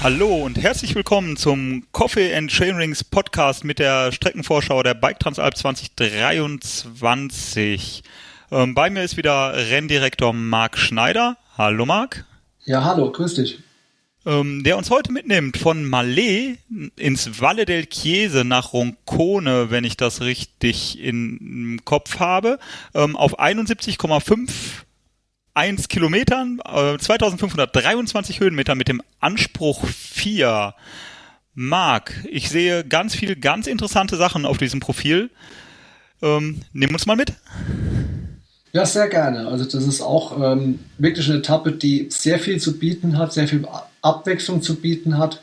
Hallo und herzlich willkommen zum Coffee and Chainrings Podcast mit der Streckenvorschau der Bike Transalp 2023. Ähm, bei mir ist wieder Renndirektor Marc Schneider. Hallo Marc. Ja, hallo, grüß dich. Ähm, der uns heute mitnimmt von Malé ins Valle del Chiese nach Roncone, wenn ich das richtig im Kopf habe, ähm, auf 71,5 1 Kilometern, äh, 2523 Höhenmeter mit dem Anspruch 4. Marc, ich sehe ganz viele ganz interessante Sachen auf diesem Profil. Ähm, nimm uns mal mit. Ja, sehr gerne. Also das ist auch ähm, wirklich eine Etappe, die sehr viel zu bieten hat, sehr viel Abwechslung zu bieten hat.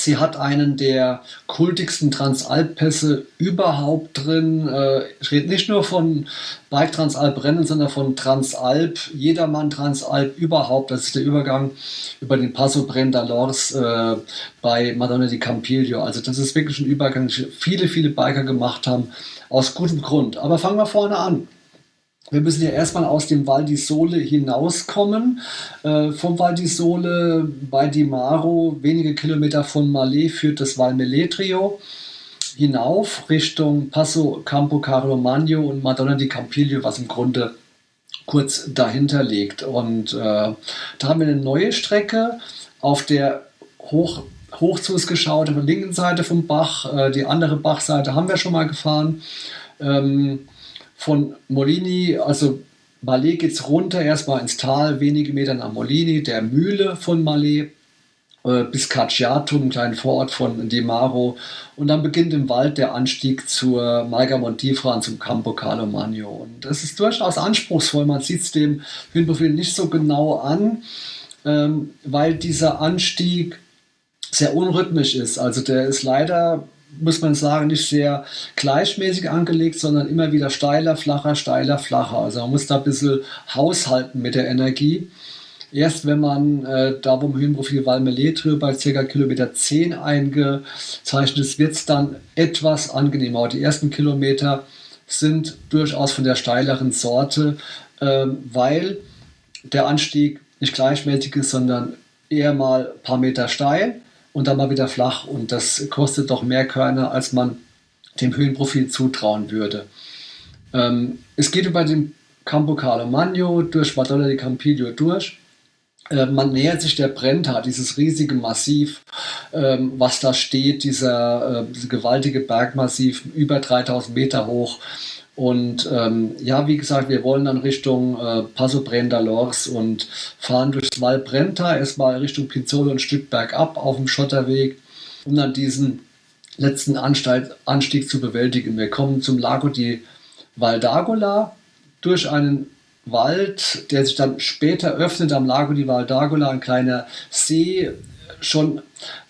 Sie hat einen der kultigsten Transalp-Pässe überhaupt drin. Äh, ich rede nicht nur von Bike Transalp Rennen, sondern von Transalp, jedermann Transalp überhaupt. Das ist der Übergang über den Passo Brendalors äh, bei Madonna di Campiglio. Also das ist wirklich ein Übergang, den viele, viele Biker gemacht haben, aus gutem Grund. Aber fangen wir vorne an. Wir müssen ja erstmal aus dem Val di Sole hinauskommen. Äh, vom Val di Sole bei Di Maro, wenige Kilometer von Malé, führt das Val Meletrio hinauf Richtung Passo Campo Carlo Magno und Madonna di Campiglio, was im Grunde kurz dahinter liegt. Und äh, da haben wir eine neue Strecke, auf der hoch, hoch zu uns geschaut, auf der linken Seite vom Bach. Äh, die andere Bachseite haben wir schon mal gefahren. Ähm, von Molini, also Malé geht es runter, erstmal ins Tal, wenige Meter nach Molini, der Mühle von Malé, äh, bis Cacciato, einem kleinen Vorort von Demaro. Und dann beginnt im Wald der Anstieg zur Malga Montifra und zum Campo Carlo Magno. Und das ist durchaus anspruchsvoll. Man sieht es dem Höhenprofil nicht so genau an, ähm, weil dieser Anstieg sehr unrhythmisch ist. Also der ist leider muss man sagen, nicht sehr gleichmäßig angelegt, sondern immer wieder steiler, flacher, steiler, flacher. Also man muss da ein bisschen haushalten mit der Energie. Erst wenn man äh, da vom Höhenprofil Valmeletrio bei ca. Kilometer 10 eingezeichnet ist, wird es dann etwas angenehmer. Aber die ersten Kilometer sind durchaus von der steileren Sorte, äh, weil der Anstieg nicht gleichmäßig ist, sondern eher mal ein paar Meter steil und dann mal wieder flach. Und das kostet doch mehr Körner, als man dem Höhenprofil zutrauen würde. Ähm, es geht über den Campo Carlo Magno durch Madonna di Campiglio durch. Äh, man nähert sich der Brenta, dieses riesige Massiv, ähm, was da steht, dieser äh, gewaltige Bergmassiv, über 3000 Meter hoch. Und ähm, ja, wie gesagt, wir wollen dann Richtung äh, Passo Brendalors und fahren durchs Val Brenta, erstmal Richtung Pizzolo ein Stück bergab auf dem Schotterweg, um dann diesen letzten Anstalt, Anstieg zu bewältigen. Wir kommen zum Lago di Valdagola durch einen Wald, der sich dann später öffnet am Lago di Valdagola, ein kleiner See, schon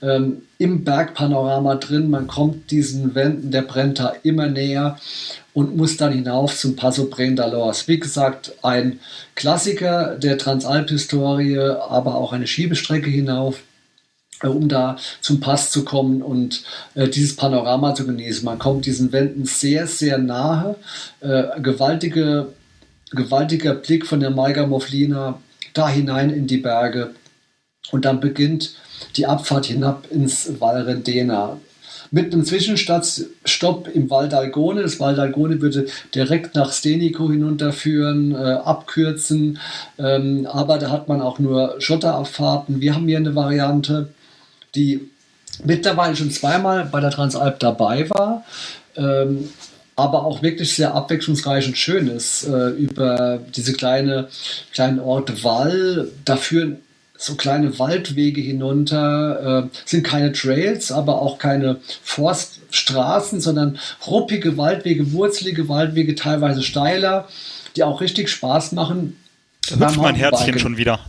ähm, im Bergpanorama drin. Man kommt diesen Wänden der Brenta immer näher und muss dann hinauf zum Passo Brendalors. Wie gesagt, ein Klassiker der Transalp-Historie, aber auch eine Schiebestrecke hinauf äh, um da zum Pass zu kommen und äh, dieses Panorama zu genießen. Man kommt diesen Wänden sehr, sehr nahe. Äh, gewaltige, gewaltiger Blick von der Maiga Moflina da hinein in die Berge. Und dann beginnt die Abfahrt hinab ins Val Rendena mit einem Zwischenstopp im Val d'Algone. Das Val d'Algone würde direkt nach Stenico hinunterführen, äh, abkürzen, ähm, aber da hat man auch nur Schotterabfahrten. Wir haben hier eine Variante, die mittlerweile schon zweimal bei der Transalp dabei war. Ähm, aber auch wirklich sehr abwechslungsreich und schön ist. Äh, über diese kleine, kleinen Ort Wall, da führen so kleine Waldwege hinunter, äh, sind keine Trails, aber auch keine Forststraßen, sondern ruppige Waldwege, wurzelige Waldwege, teilweise steiler, die auch richtig Spaß machen. Da hüpft mein Herzchen schon wieder.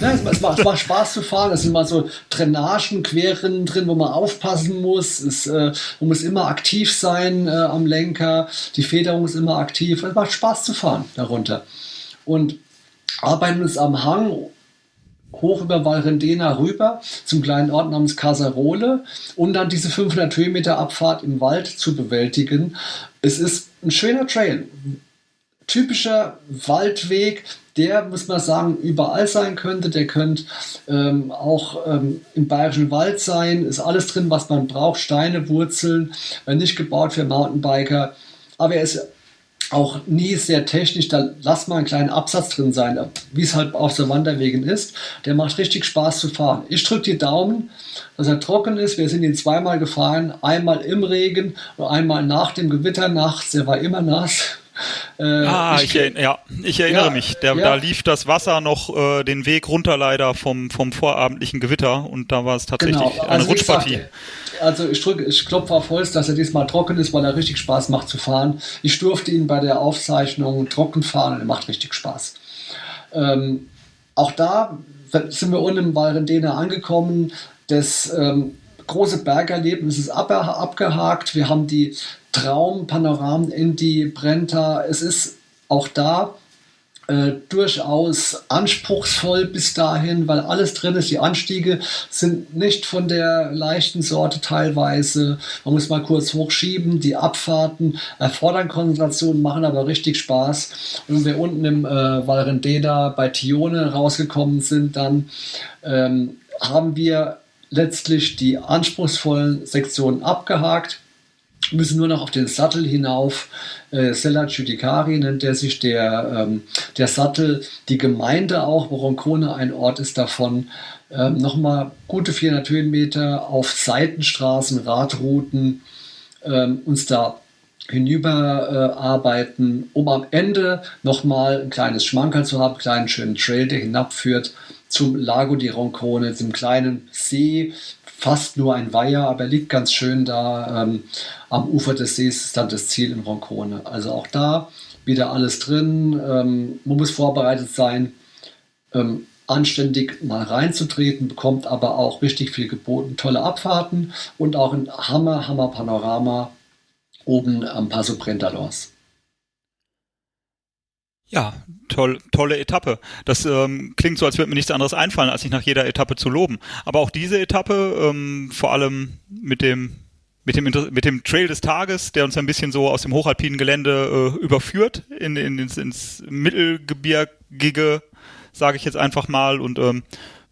Ja, es, es, macht, es, macht, Spaß zu fahren. Es sind mal so Drainagen, Querrinnen drin, wo man aufpassen muss. Es, äh, man muss immer aktiv sein äh, am Lenker. Die Federung ist immer aktiv. Es macht Spaß zu fahren darunter. Und arbeiten uns am Hang hoch über Valrendena rüber zum kleinen Ort namens Casarole, um dann diese 500 Höhenmeter Abfahrt im Wald zu bewältigen. Es ist ein schöner Trail. Typischer Waldweg, der, muss man sagen, überall sein könnte. Der könnte ähm, auch ähm, im Bayerischen Wald sein. Ist alles drin, was man braucht. Steine, Wurzeln, nicht gebaut für Mountainbiker. Aber er ist auch nie sehr technisch, da lass mal einen kleinen Absatz drin sein, wie es halt auf so Wanderwegen ist. Der macht richtig Spaß zu fahren. Ich drücke die Daumen, dass er trocken ist. Wir sind ihn zweimal gefahren, einmal im Regen und einmal nach dem Gewitter nachts. Der war immer nass. Äh, ah, ich, ich, ja, ich erinnere ja, mich. Der, ja. Da lief das Wasser noch äh, den Weg runter leider vom, vom vorabendlichen Gewitter und da war es tatsächlich genau. also eine Rutschpartie. Gesagt, also ich, drück, ich klopfe auf Holz, dass er diesmal trocken ist, weil er richtig Spaß macht zu fahren. Ich durfte ihn bei der Aufzeichnung trocken fahren und er macht richtig Spaß. Ähm, auch da sind wir unten im Valrendena angekommen. Das ähm, große Bergerlebnis ist ab, abgehakt. Wir haben die Traumpanoramen in die Brenta. Es ist auch da äh, durchaus anspruchsvoll bis dahin, weil alles drin ist. Die Anstiege sind nicht von der leichten Sorte teilweise. Man muss mal kurz hochschieben. Die Abfahrten erfordern Konzentration, machen aber richtig Spaß. Und wenn wir unten im äh, Valrendena bei Tione rausgekommen sind, dann ähm, haben wir letztlich die anspruchsvollen Sektionen abgehakt müssen nur noch auf den Sattel hinauf. Äh, Sella Judicari nennt der sich der, ähm, der Sattel, die Gemeinde auch, wo Roncone ein Ort ist davon. Ähm, Nochmal gute 400 Höhenmeter auf Seitenstraßen, Radrouten ähm, uns da hinüber äh, arbeiten, um am Ende nochmal ein kleines Schmankerl zu haben, einen kleinen schönen Trail, der hinabführt zum Lago di Roncone, diesem kleinen See, fast nur ein Weiher, aber er liegt ganz schön da ähm, am Ufer des Sees, ist dann das Ziel in Roncone. Also auch da wieder alles drin. Ähm, man muss vorbereitet sein, ähm, anständig mal reinzutreten, bekommt aber auch richtig viel geboten, tolle Abfahrten und auch ein Hammer, Hammer Panorama oben am Passo Brentalos. Ja, toll, tolle Etappe. Das ähm, klingt so, als würde mir nichts anderes einfallen, als sich nach jeder Etappe zu loben. Aber auch diese Etappe, ähm, vor allem mit dem mit dem mit dem Trail des Tages, der uns ein bisschen so aus dem hochalpinen Gelände äh, überführt in, in ins, ins Mittelgebirgige, sage ich jetzt einfach mal, und ähm,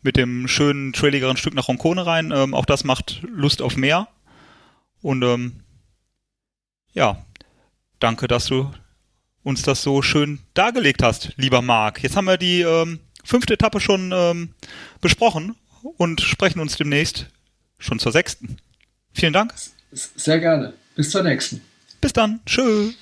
mit dem schönen trailigeren Stück nach Roncone rein. Ähm, auch das macht Lust auf mehr. Und ähm, ja, danke, dass du uns das so schön dargelegt hast, lieber Marc. Jetzt haben wir die ähm, fünfte Etappe schon ähm, besprochen und sprechen uns demnächst schon zur sechsten. Vielen Dank. Sehr gerne. Bis zur nächsten. Bis dann. Tschüss.